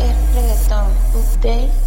interpretam é o bem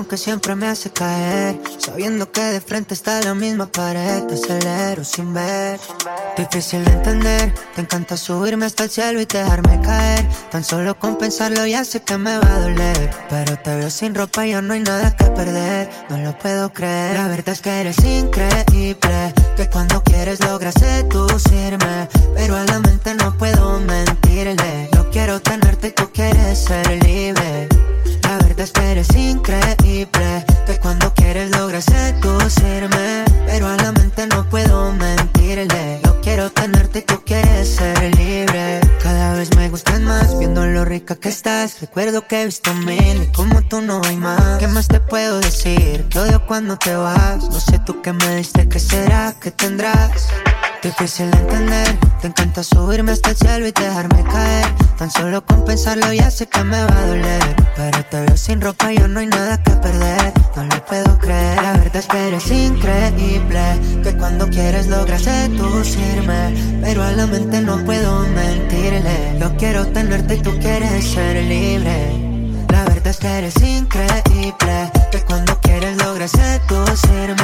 que siempre me hace caer. Sabiendo que de frente está la misma pared. Te acelero sin ver. Difícil de entender. Te encanta subirme hasta el cielo y dejarme caer. Tan solo con pensarlo ya sé que me va a doler. Pero te veo sin ropa y ya no hay nada que perder. No lo puedo creer. La verdad es que eres increíble. Que cuando quieres logras seducirme. Pero a la mente no puedo mentirle. Yo quiero tenerte y tú quieres ser Recuerdo que he visto mil y como tú no hay más. ¿Qué más te puedo decir? Te odio cuando te vas. No sé tú qué me diste, ¿qué será? ¿Qué tendrás? Difícil de entender, te encanta subirme hasta el cielo y dejarme caer. Tan solo con pensarlo ya sé que me va a doler. Pero te veo sin ropa y yo no hay nada que perder. No lo puedo creer, la verdad es que eres increíble. Que cuando quieres logras seducirme. Pero a la mente no puedo mentirle. Yo quiero tenerte y tú quieres ser libre. La verdad es que eres increíble. Que cuando quieres logras seducirme.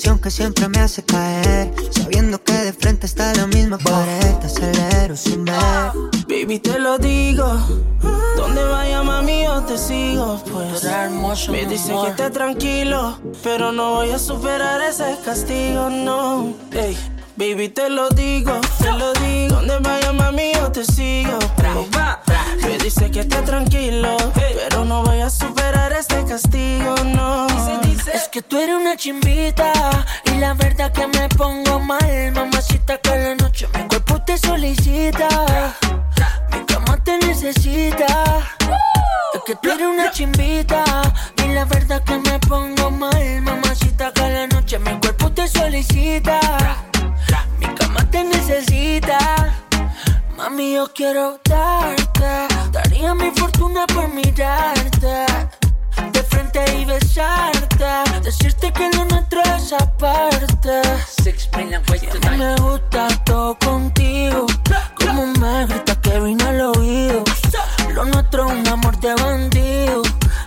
Tentación que siempre me hace caer. Sabiendo que de frente está la misma pared. Te acelero sin ver. Baby, te lo digo. Donde vaya, mami, yo te sigo. Pues me dicen que esté tranquilo. Pero no voy a superar ese castigo, no. Ey, baby, te lo digo, te lo digo. Donde vaya, Dice que esté tranquilo. Pero no voy a superar este castigo, no. Es que tú eres una chimbita y la verdad que me pongo mal, mamacita que la noche mi cuerpo te solicita, mi cama te necesita. Es que tú eres una chimbita y la verdad que me pongo mal, mamacita, que la noche mi cuerpo te solicita. Mi cama te necesita. Mami, yo quiero darte. Daría mi fortuna por mirarte. De frente y besarte. Decirte que lo nuestro es aparte. Y a mí me gusta todo contigo. Como me grita Kevin al oído. Lo nuestro es un amor de bandido.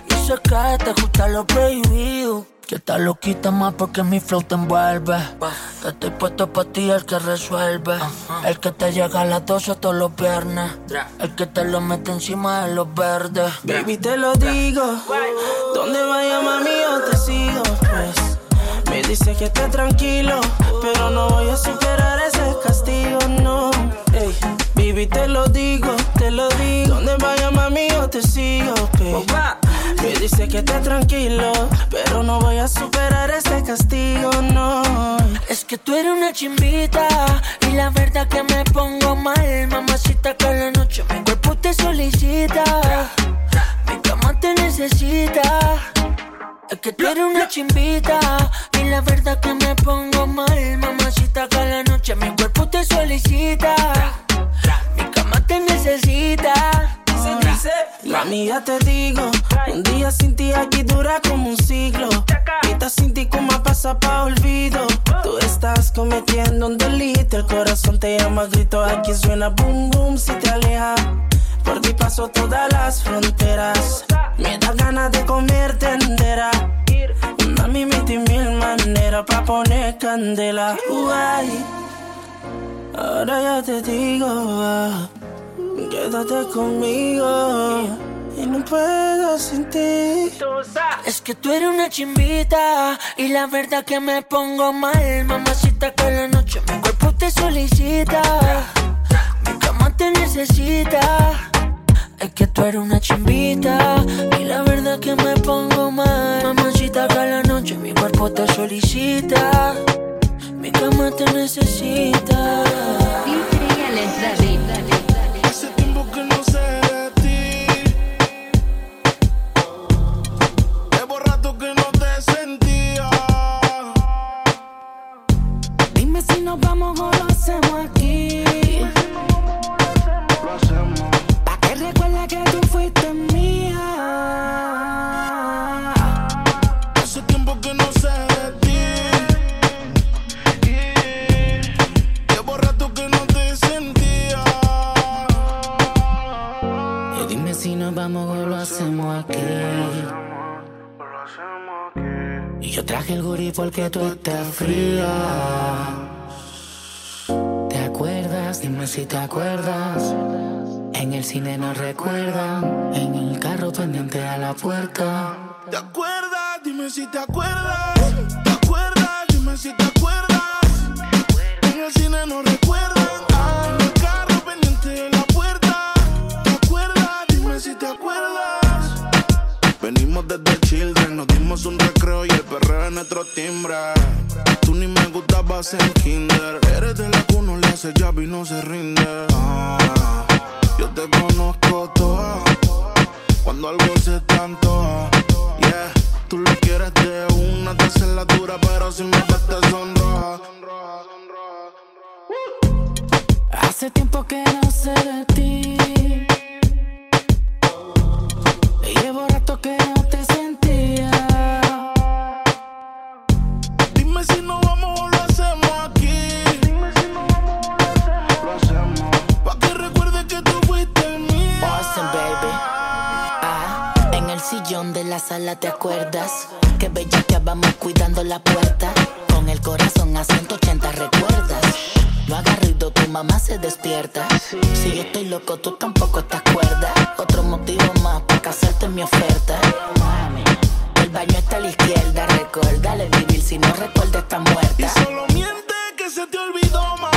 Yo sé que te gusta lo prohibido. Que estás loquita más porque mi flow te envuelve. Que estoy puesto para ti, el que resuelve. El que te llega a las 12 todos los viernes. El que te lo mete encima de los verdes. Baby, te lo digo. Donde vaya, mami, yo te sigo, pues. Me dice que esté tranquilo, pero no voy a superar ese castigo, no. Ey, baby, te lo digo, te lo digo. Donde vaya, mami, yo te sigo, pues. Dice que esté tranquilo, pero no voy a superar ese castigo, no. Es que tú eres una chimbita y la verdad que me pongo mal, mamacita, que la noche mi cuerpo te solicita. Mi cama te necesita. Es que tú eres una chimbita y la verdad que me pongo mal, mamacita, que la noche mi cuerpo te solicita. Mi cama te necesita. Mami, ya te digo, un día sin ti aquí dura como un siglo. Ahorita sin ti como pasa pa' olvido. Tú estás cometiendo un delito, el corazón te llama grito, aquí suena boom boom si te aleja. Por ti paso todas las fronteras, me da ganas de comerte entera. Mami, mil mil maneras pa' poner candela. Uay, ahora ya te digo. Quédate conmigo y no puedo sin ti. Es que tú eres una chimbita y la verdad que me pongo mal, mamacita, que la noche mi cuerpo te solicita. Mi cama te necesita. Es que tú eres una chimbita y la verdad que me pongo mal, mamacita, que la noche mi cuerpo te solicita. Mi cama te necesita. DJ Alessandri. Si nos vamos o lo hacemos aquí. Lo hacemos. Pa' que recuerda que tú fuiste mía. Hace tiempo que no sé de ti. Llevo rato que no te sentía. Y dime si nos vamos o lo hacemos aquí. Y yo traje el gurí porque tú estás fría. Dime si te acuerdas. En el cine nos recuerdan. En el carro pendiente a la puerta. ¿Te acuerdas? Dime si te acuerdas. ¿Te acuerdas? Dime si te acuerdas. En el cine no recuerdan. En el carro pendiente de la puerta. ¿Te acuerdas? Dime si te acuerdas. Venimos desde Children, nos dimos un recreo y el perreo es nuestro timbre. Tú ni me gustabas en kinder. Eres de la uno le hace llave y no se rinde. Ah, yo te conozco toda. Cuando algo se tanto, yeah. Tú lo quieres de una, te la dura, pero si me te sonroja. Hace tiempo que no sé de ti. Llevo rato que no te sentía. Dime si no vamos o lo hacemos aquí. Dime si vamos o lo hacemos. Pa' que recuerdes que tú fuiste mía. Awesome, baby. Ah, en el sillón de la sala te acuerdas que vamos cuidando la puerta con el corazón a 180 recuerdas. Lo agarrido, tu mamá se despierta. Si yo estoy loco, tú tampoco estás cuerda. Otro motivo más para casarte mi oferta. El baño está a la izquierda, recuérdale vivir si no recuerda está Y muerta. solo miente que se te olvidó más.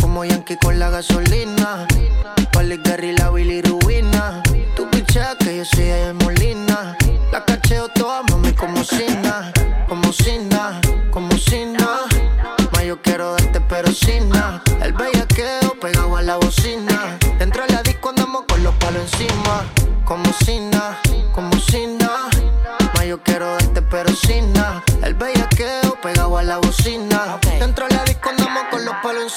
Como Yankee con la gasolina. Pali Gary, la Billy Rubina. Tu pichea que yo soy de Molina. La cacheo toda, mami, como Sina. Como Sina, como Sina. Ma, yo quiero darte, pero sin nada. El bellaqueo pegado a la bocina. Dentro de la disco andamos con los palos encima. Como Sina, como Sina. Ma, yo quiero darte, pero sin nada. El bellaqueo pegado a la bocina.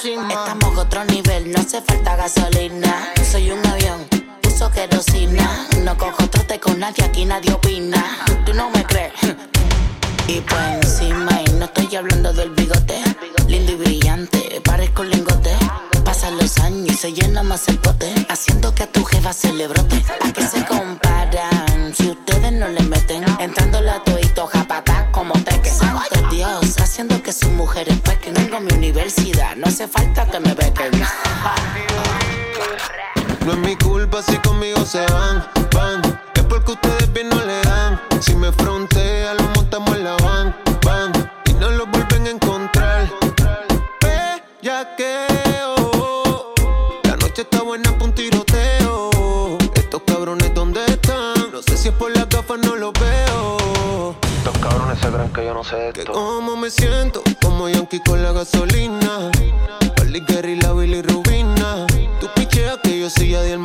Estamos a otro nivel, no hace falta gasolina. Soy un avión, uso querosina. No cojo trote con nadie, aquí nadie opina. Tú no me crees. Y por encima, y no estoy hablando del bigote. Lindo y brillante, parezco lingote. Pasan los años y se llena más el pote. Haciendo que a tu jefa se le brote. ¿A qué se comparan? Si ustedes no le meten. Entrando la mujeres pequen. Tengo mi universidad, no hace falta que me bequen. No es mi culpa si conmigo se van, van. Es porque ustedes bien no le dan. Si me frontea, lo montamos en la van, van. Y no lo vuelven a encontrar. Bellaqueo. La noche está buena pa' un tiroteo. Estos cabrones, ¿dónde están? No sé si es por las gafas, no los veo. Estos cabrones se creen que yo no sé de Que esto. como me siento, con la gasolina. Pali Gary, la Billy Rubina. Tu pichea que yo soy Molina.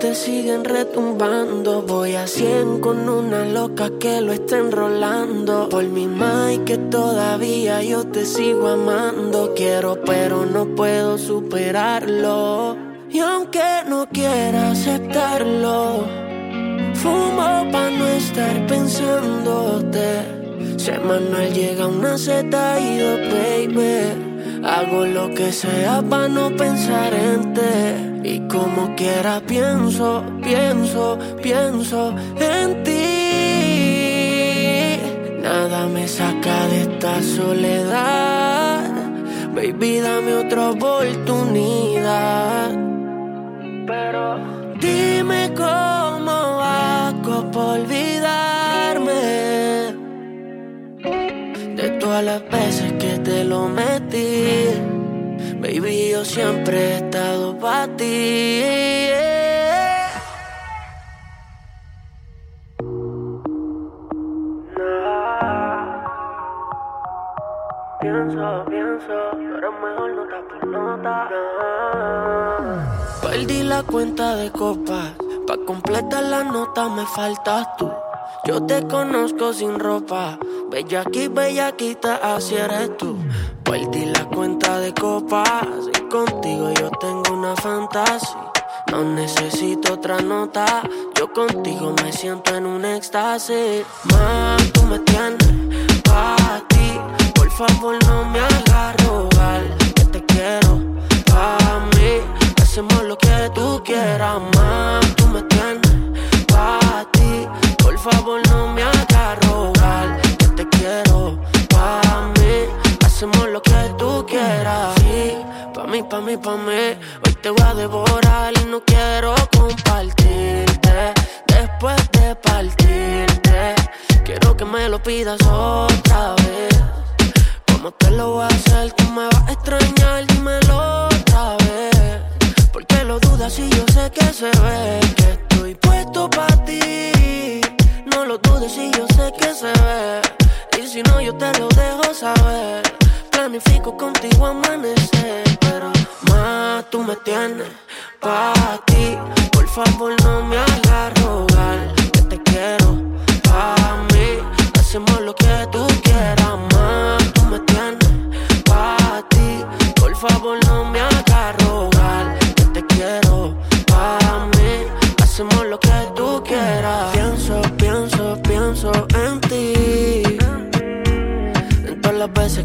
Mente siguen retumbando. Voy a 100 con una loca que lo está enrolando. Por mi mai que todavía yo te sigo amando. Quiero, pero no puedo superarlo. Y aunque no quiera aceptarlo, fumo pa' no estar pensándote. Si Manuel llega una Z y dos, baby. Hago lo que sea para no pensar en ti. Y como quiera pienso, pienso, pienso en ti. Nada me saca de esta soledad. Baby, dame otra oportunidad. Pero dime cómo todas las veces que te lo metí. Baby, yo siempre he estado para ti. Pienso, pienso, pero mejor nota por nota. Perdí la cuenta de copas. Pa' completar la nota me faltas tú. Yo te conozco sin ropa. Bella aquí, bellaquita, así eres tú. Perdí la cuenta de copas. Y contigo yo tengo una fantasía. No necesito otra nota. Yo contigo me siento en un éxtasis. Más tú me tienes pa' ti. Por favor, no me hagas rogar. Que te quiero pa' mí. Hacemos lo que tú quieras, más. Hoy te voy a devorar y no quiero compartirte. Después de partirte, quiero que me lo pidas hoy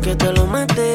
que te lo mete.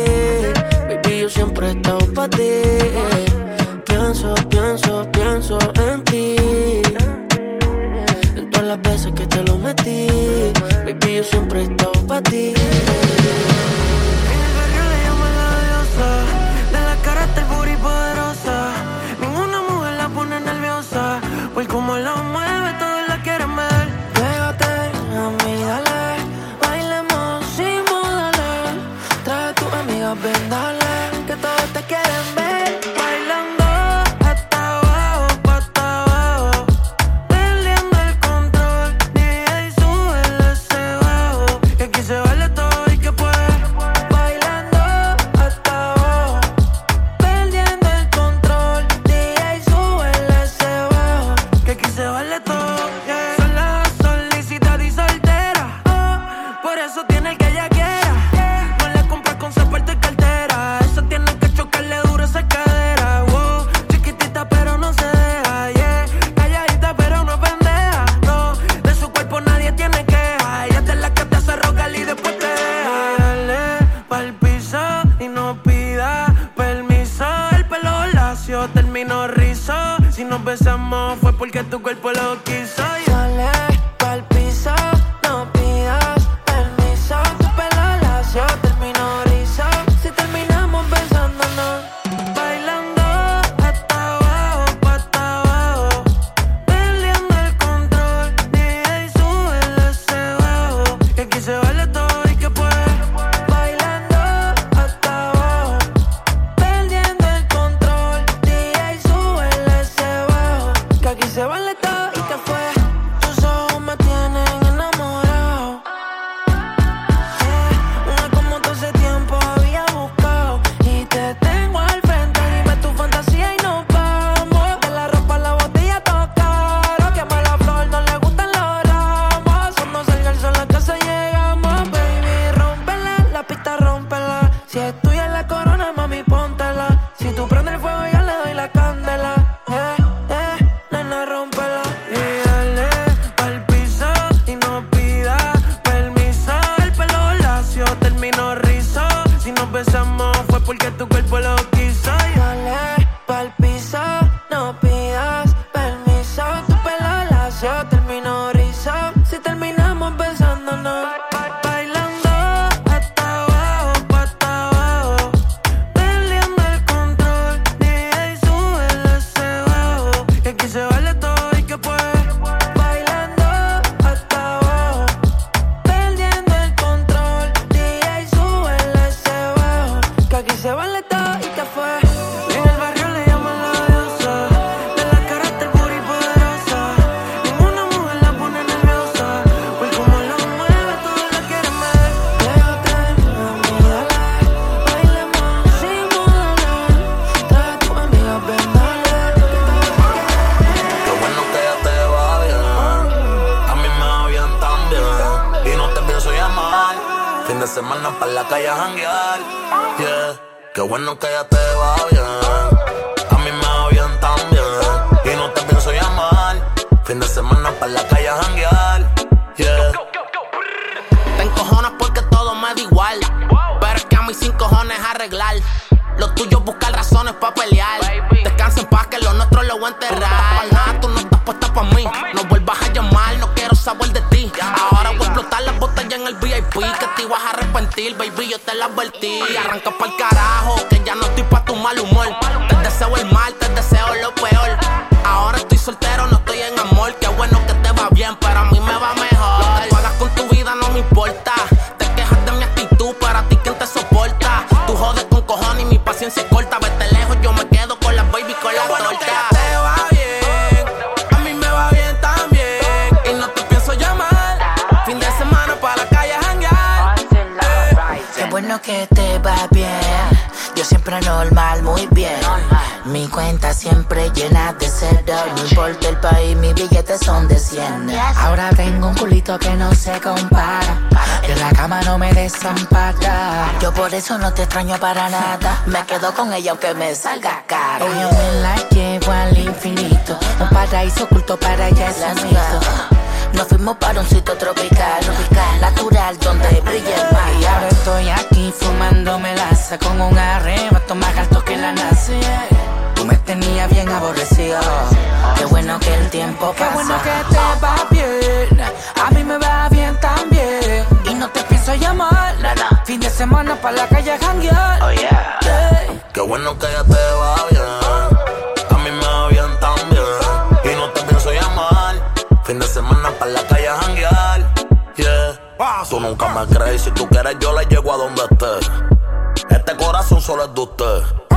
pelear. Descansa en paz que lo nuestro lo voy a enterrar. Tú no estás puesta pa' mí. No vuelvas a llamar, no quiero saber de ti. Ahora voy a explotar las botellas en el VIP. Que te ibas a arrepentir, baby, yo te la advertí. Arranca pa'l carajo. Billetes son de 100. Ahora tengo un culito que no se compara. En la cama no me desampara. Yo por eso no te extraño para nada. Me quedo con ella aunque me salga caro. Yo me la llevo al infinito. Un paraíso oculto para ella es. Nos fuimos para un sitio tropical, tropical, natural, donde brilla el mar. Y ahora estoy aquí fumándome laza con un arrebato más alto que la nace. Tú me tenías bien aborrecido. Qué bueno que el tiempo pasa. Qué bueno que te va bien. A mí me va bien también. Y no te pienso llamar. Fin de semana para la calle a janguear. Oh yeah. Qué bueno que ya te va bien. A mí me va bien también. Y no te pienso llamar. Fin de semana para la calle a janguear. Yeah. Tú nunca me crees. Si tú quieres, yo le llego a donde esté. Este corazón solo es de usted.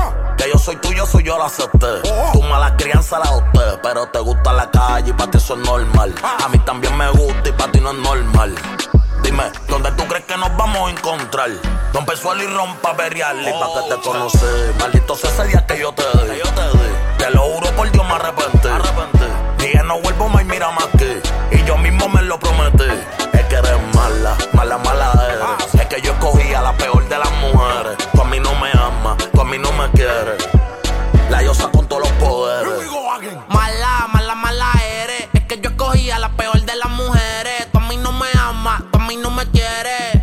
Yo soy tuyo, soy yo la acepté. Tu mala crianza la adopté. Pero te gusta la calle y para ti eso es normal. A mí también me gusta y para ti no es normal. Dime, ¿dónde tú crees que nos vamos a encontrar? Rompe el suelo y rompa berial. Y pa' que te conocí. Maldito sea ese día que yo te di. Te lo juro por Dios, me arrepentí. Dije, no vuelvo más y mira más que. Y yo mismo me lo prometí. Es que eres mala, mala, mala eres. Es que yo escogí a la quieres. La diosa con todos los poderes. Mala, mala, mala eres. Es que yo escogí a la peor de las mujeres. Tú a mí no me amas, tú a mí no me quieres.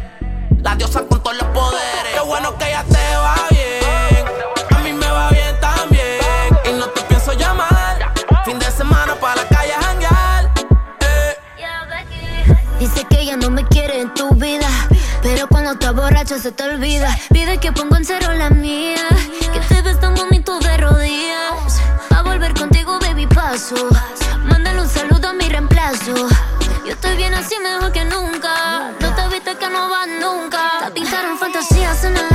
La diosa con todos los poderes. Qué bueno que ya te va bien. A mí me va bien también. Y no te pienso llamar. Fin de semana para la calle a janguear. Dice que ella no me quiere en tu vida. Pero cuando te borracho se te olvida. Pide que ponga en cero la mía. Paso. Un saludo a mi reemplazo. Yo estoy bien así mejor que nunca. No te viste que no vas nunca. Te pintaron fantasías en el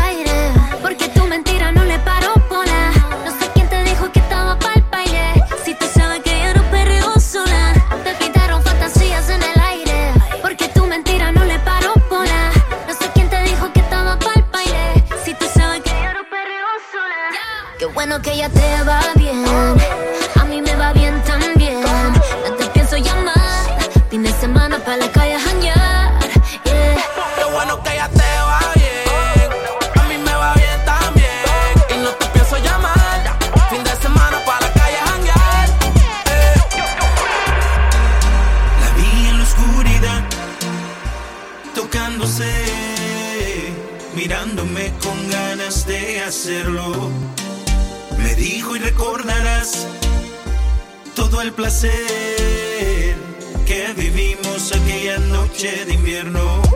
el placer que vivimos aquella noche de invierno.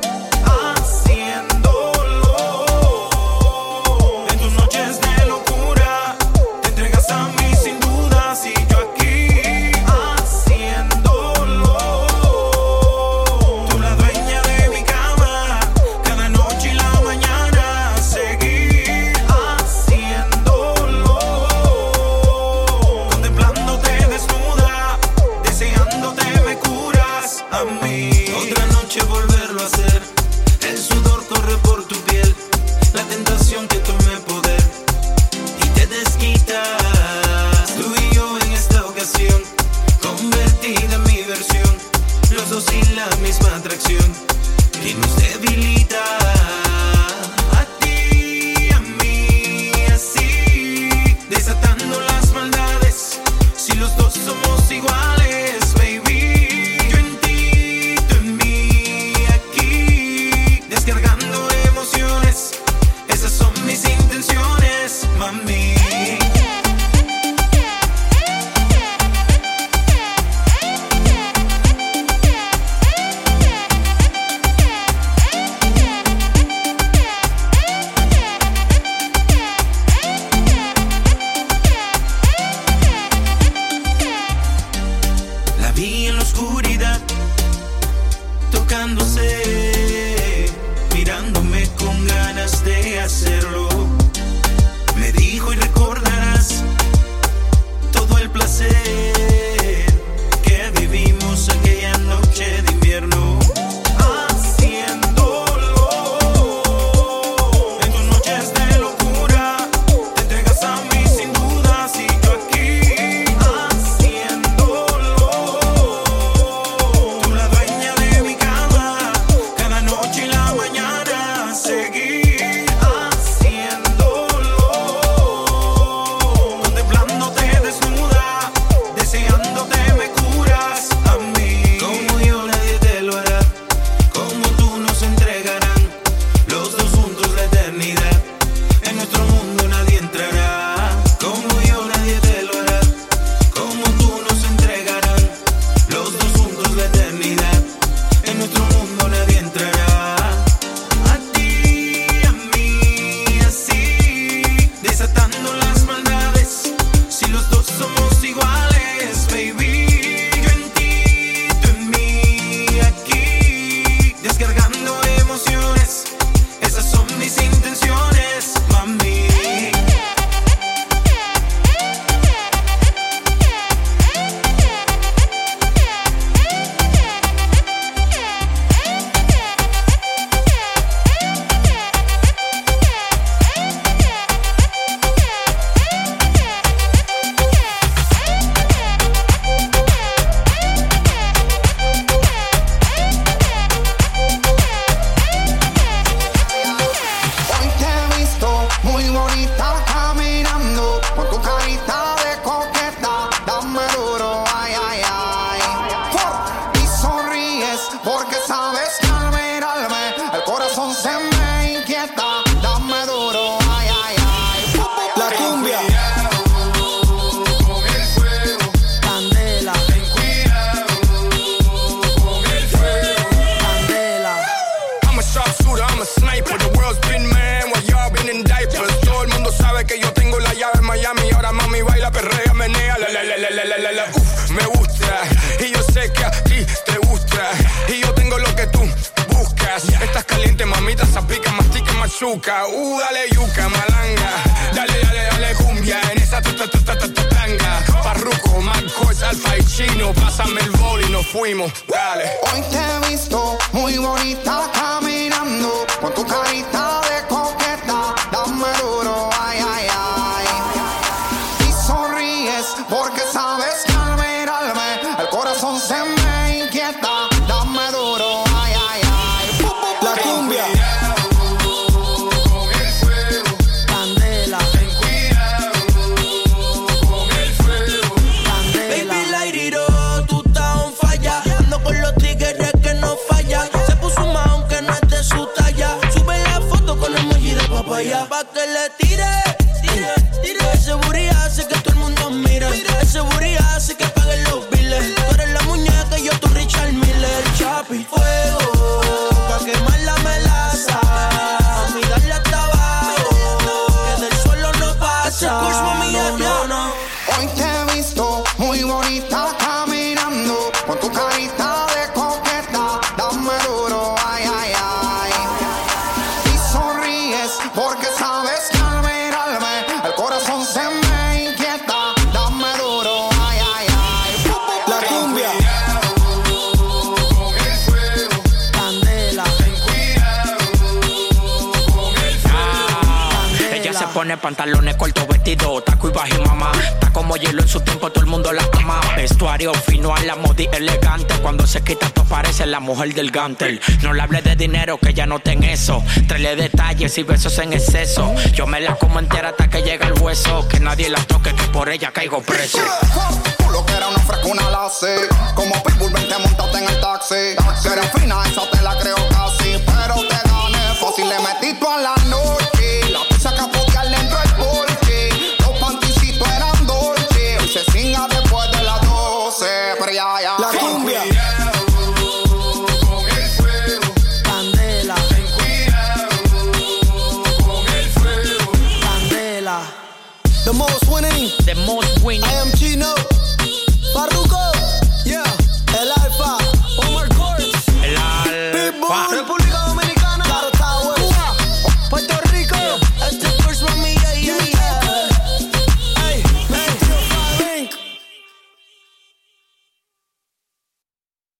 La, la, la, uf, me gusta. Y yo sé que a ti te gusta. Y yo tengo lo que tú buscas. Estás caliente, mamita, zapica, mastica, machuca. Uh, dale yuca, malanga. Dale, dale, dale cumbia. En esa tanga. Parruco, Marcos, Alfa y Chino. Pásame el bol y nos fuimos. Dale. Hoy te he visto muy bonita caminando. Con tu carita papaya. Pa' que le tire, tire, pantalones cortos, vestido, taco y bajo mamá. Está como hielo en su tiempo, todo el mundo la ama. Vestuario fino a la modi elegante. Cuando se quita, tú parece la mujer del gantel. No le hable de dinero, que ya no ten eso. Traele detalles y besos en exceso. Yo me la como entera hasta que llega el hueso. Que nadie la toque, que por ella caigo preso. Tú lo que era una frescuna la sé. Como Pitbull, vente montate en el taxi. Que eres fina, esa te la creo casi. Pero te gané fácil, le metí toda la noche. La pizza que